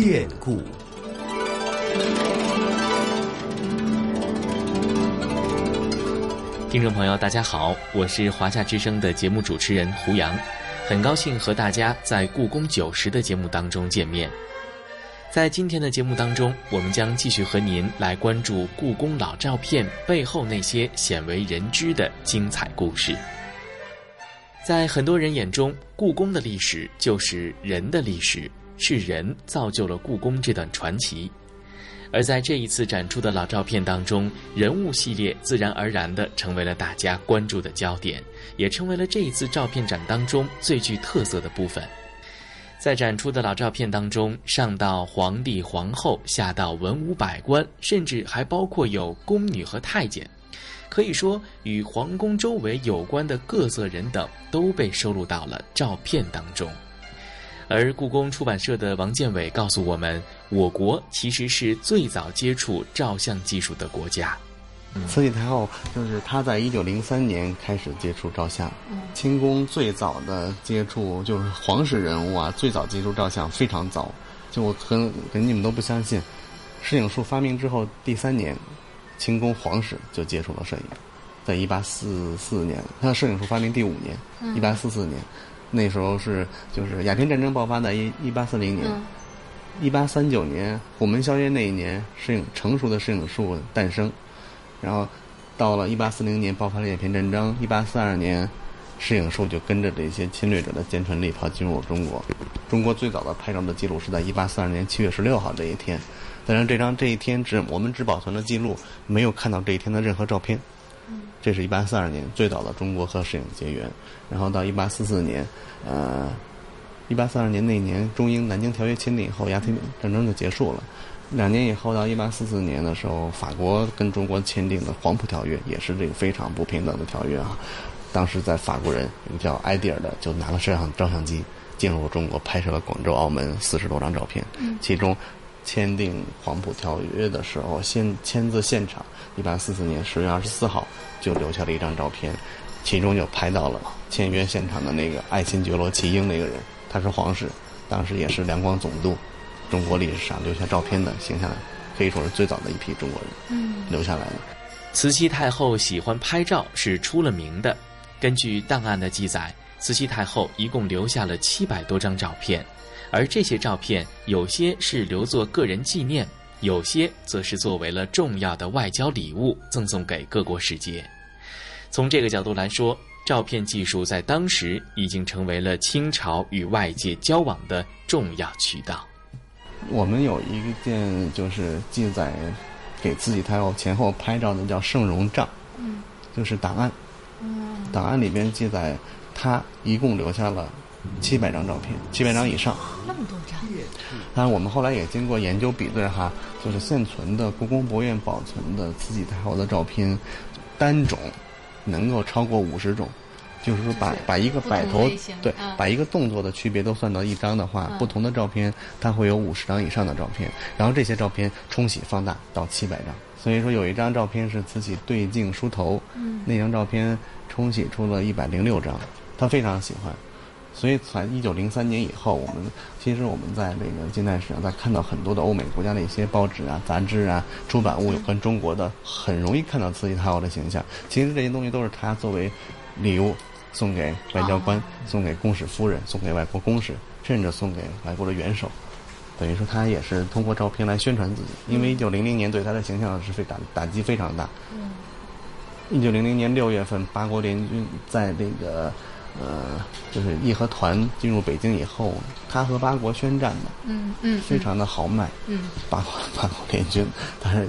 变故。听众朋友，大家好，我是华夏之声的节目主持人胡杨，很高兴和大家在故宫九十的节目当中见面。在今天的节目当中，我们将继续和您来关注故宫老照片背后那些鲜为人知的精彩故事。在很多人眼中，故宫的历史就是人的历史，是人造就了故宫这段传奇。而在这一次展出的老照片当中，人物系列自然而然地成为了大家关注的焦点，也成为了这一次照片展当中最具特色的部分。在展出的老照片当中，上到皇帝皇后，下到文武百官，甚至还包括有宫女和太监，可以说与皇宫周围有关的各色人等都被收录到了照片当中。而故宫出版社的王建伟告诉我们，我国其实是最早接触照相技术的国家。慈禧太后就是她在一九零三年开始接触照相，清宫最早的接触就是皇室人物啊，最早接触照相非常早。就我可能可能你们都不相信，摄影术发明之后第三年，清宫皇室就接触了摄影，在一八四四年，他摄影术发明第五年，一八四四年。那时候是就是鸦片战争爆发的一一八四零年，一八三九年虎门销烟那一年，摄影成熟的摄影术诞生，然后到了一八四零年爆发了鸦片战争，一八四二年，摄影术就跟着这些侵略者的坚船利炮进入中国。中国最早的拍照的记录是在一八四二年七月十六号这一天，但是这张这一天只我们只保存了记录，没有看到这一天的任何照片。这是一八四二年最早的中国和摄影结缘，然后到一八四四年，呃，一八四二年那年中英南京条约签订以后，鸦片战争就结束了。两年以后到一八四四年的时候，法国跟中国签订的黄埔条约，也是这个非常不平等的条约啊。当时在法国人一个叫埃迪尔的，就拿了摄像照相机进入中国，拍摄了广州、澳门四十多张照片，其中。签订黄埔条约的时候，先签字现场，一八四四年十月二十四号就留下了一张照片，其中就拍到了签约现场的那个爱新觉罗齐英那个人，他是皇室，当时也是两广总督，中国历史上留下照片的形象，可以说是最早的一批中国人，嗯，留下来的。慈禧太后喜欢拍照是出了名的，根据档案的记载，慈禧太后一共留下了七百多张照片。而这些照片，有些是留作个人纪念，有些则是作为了重要的外交礼物赠送给各国使节。从这个角度来说，照片技术在当时已经成为了清朝与外界交往的重要渠道。我们有一件就是记载给自己太后前后拍照的叫圣容帐，嗯，就是档案，嗯，档案里边记载他一共留下了。七百张照片，七百张以上，那么多张。当然，我们后来也经过研究比对哈，就是现存的故宫博物院保存的慈禧太后的照片，单种能够超过五十种，就是说把把一个摆头对，把一个动作的区别都算到一张的话，不同的照片它会有五十张以上的照片，然后这些照片冲洗放大到七百张。所以说有一张照片是慈禧对镜梳头，那张照片冲洗出了一百零六张，她非常喜欢。所以，在一九零三年以后，我们其实我们在那个近代史上，在看到很多的欧美国家的一些报纸啊、杂志啊、出版物有关中国的，很容易看到慈禧太后的形象。其实这些东西都是他作为礼物送给外交官、送给公使夫人、送给外国公使，甚至送给外国的元首。等于说，他也是通过照片来宣传自己。因为一九零零年对他的形象是非打打击非常大。一九零零年六月份，八国联军在那个。呃，就是义和团进入北京以后，他和八国宣战的，嗯嗯，非常的豪迈，嗯，八国八国联军，但是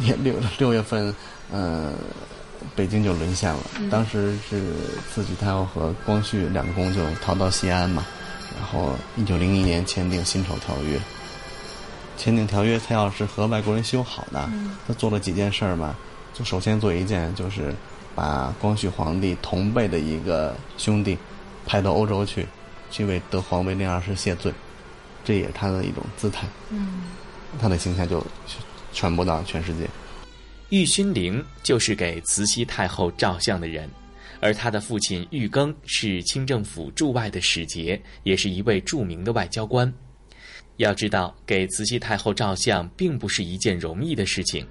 也六 六月份，呃，北京就沦陷了。当时是慈禧太后和光绪两宫就逃到西安嘛，然后一九零一年签订辛丑条约，签订条约，他要是和外国人修好的，他做了几件事儿嘛，就首先做一件就是。把光绪皇帝同辈的一个兄弟派到欧洲去，去为德皇威廉二世谢罪，这也是他的一种姿态。嗯，他的形象就传播到全世界。玉勋龄就是给慈禧太后照相的人，而他的父亲玉庚是清政府驻外的使节，也是一位著名的外交官。要知道，给慈禧太后照相并不是一件容易的事情，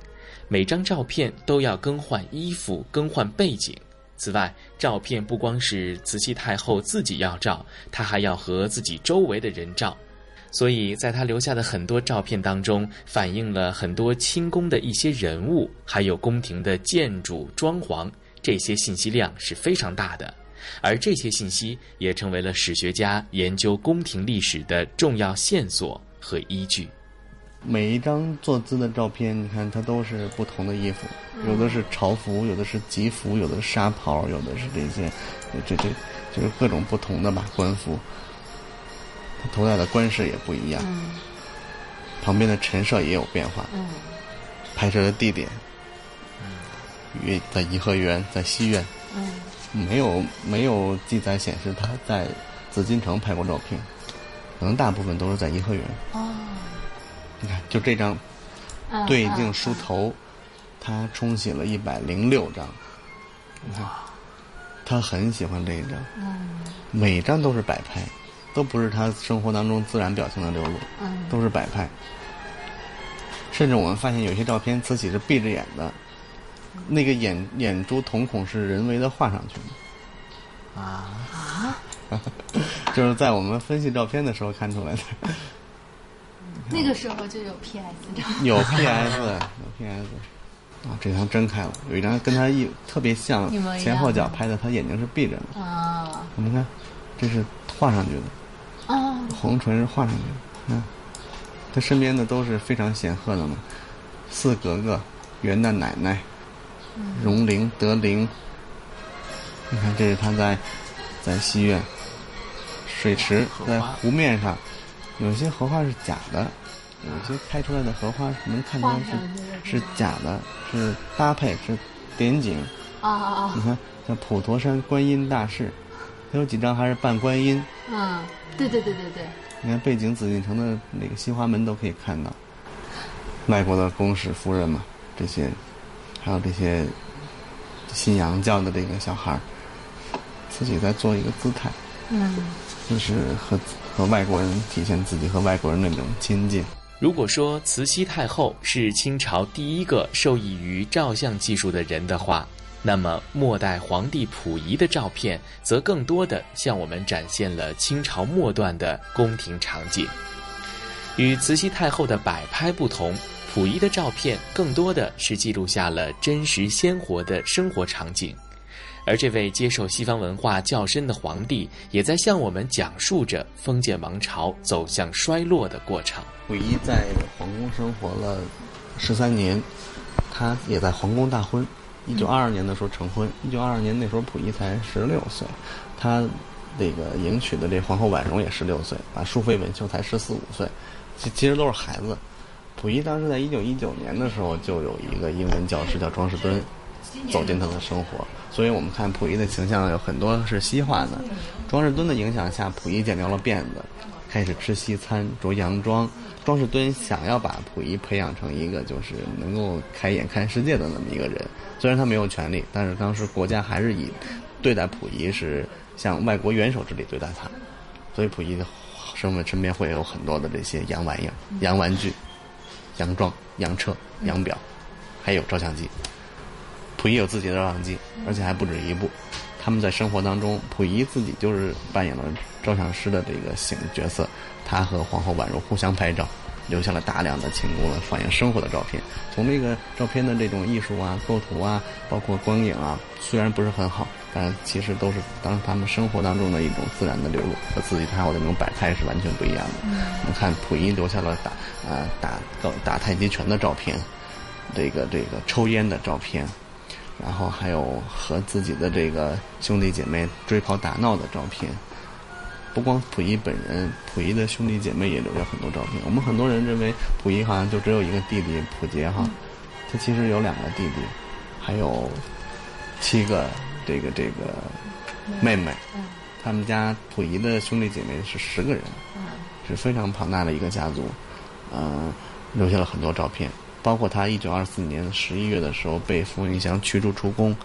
每张照片都要更换衣服、更换背景。此外，照片不光是慈禧太后自己要照，她还要和自己周围的人照。所以，在她留下的很多照片当中，反映了很多清宫的一些人物，还有宫廷的建筑、装潢，这些信息量是非常大的。而这些信息也成为了史学家研究宫廷历史的重要线索和依据。每一张坐姿的照片，你看它都是不同的衣服，有的是朝服，有的是吉服，有的是纱袍，有的是这些，这这就是各种不同的吧官服。他头戴的冠饰也不一样，旁边的陈设也有变化。拍摄的地点，与在颐和园，在西苑。没有没有记载显示他在紫禁城拍过照片，可能大部分都是在颐和园。哦，你看，就这张对镜梳头，他冲洗了一百零六张。你看，他很喜欢这一张。嗯，每张都是摆拍，都不是他生活当中自然表情的流露。嗯，都是摆拍。甚至我们发现有些照片，慈禧是闭着眼的。那个眼眼珠瞳孔是人为的画上去的，啊 啊！就是在我们分析照片的时候看出来的。那个时候就有 PS 照。有 PS，有 PS。啊，这张睁开了，有一张跟他一特别像，前后脚拍的，他眼睛是闭着的。啊。你们看，这是画上去的。啊。红唇是画上去的。嗯。他身边的都是非常显赫的嘛，四格格、元的奶奶。荣陵、德龄，你看，这是他在在西苑水池，在湖面上，有些荷花是假的，有些开出来的荷花能看出来是是假的，是搭配是点景。啊啊啊！你看，像普陀山观音大士，它有几张还是半观音。嗯，对对对对对。你看背景紫禁城的那个西华门都可以看到，外国的公使夫人嘛，这些。还有这些信洋教的这个小孩儿，自己在做一个姿态，嗯，就是和和外国人体现自己和外国人那种亲近。如果说慈禧太后是清朝第一个受益于照相技术的人的话，那么末代皇帝溥仪的照片则更多的向我们展现了清朝末段的宫廷场景。与慈禧太后的摆拍不同。溥仪的照片更多的是记录下了真实鲜活的生活场景，而这位接受西方文化较深的皇帝，也在向我们讲述着封建王朝走向衰落的过程。溥仪在皇宫生活了十三年，他也在皇宫大婚。一九二二年的时候成婚，一九二二年那时候溥仪才十六岁，他那个迎娶的这皇后婉容也十六岁，啊，淑妃文秀才十四五岁，其其实都是孩子。溥仪当时在一九一九年的时候，就有一个英文教师叫庄士敦，走进他的生活，所以我们看溥仪的形象有很多是西化的。庄士敦的影响下，溥仪剪掉了辫子，开始吃西餐，着洋装。庄士敦想要把溥仪培养成一个就是能够开眼看世界的那么一个人，虽然他没有权利，但是当时国家还是以对待溥仪是像外国元首之礼对待他，所以溥仪的身份身边会有很多的这些洋玩意儿、洋玩具。洋装、洋车、洋表，还有照相机。溥仪有自己的照相机，而且还不止一部。他们在生活当中，溥仪自己就是扮演了照相师的这个性角色。他和皇后宛如互相拍照，留下了大量的清宫的反映生活的照片。从这个照片的这种艺术啊、构图啊，包括光影啊，虽然不是很好，但其实都是当他们生活当中的一种自然的流露，和自己太后的那种摆拍是完全不一样的。我们看溥仪留下了打啊打打太极拳的照片，这个这个抽烟的照片，然后还有和自己的这个兄弟姐妹追跑打闹的照片。不光溥仪本人，溥仪的兄弟姐妹也留下很多照片。我们很多人认为溥仪好像就只有一个弟弟溥杰哈，他其实有两个弟弟，还有七个这个这个妹妹。他们家溥仪的兄弟姐妹是十个人，是非常庞大的一个家族。嗯，留下了很多照片，包括他一九二四年十一月的时候被冯云祥驱逐出宫，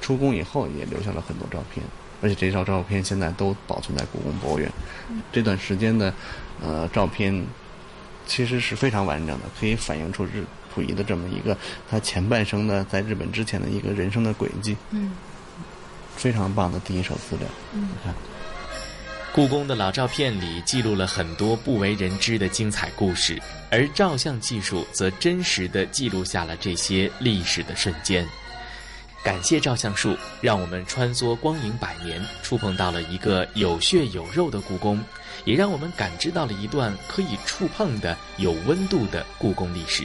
出宫以后也留下了很多照片。而且这张照片现在都保存在故宫博物院。这段时间的，呃，照片其实是非常完整的，可以反映出日溥仪的这么一个他前半生的在日本之前的一个人生的轨迹。嗯，非常棒的第一手资料。嗯，你看，故宫的老照片里记录了很多不为人知的精彩故事，而照相技术则真实的记录下了这些历史的瞬间。感谢照相术，让我们穿梭光影百年，触碰到了一个有血有肉的故宫，也让我们感知到了一段可以触碰的有温度的故宫历史。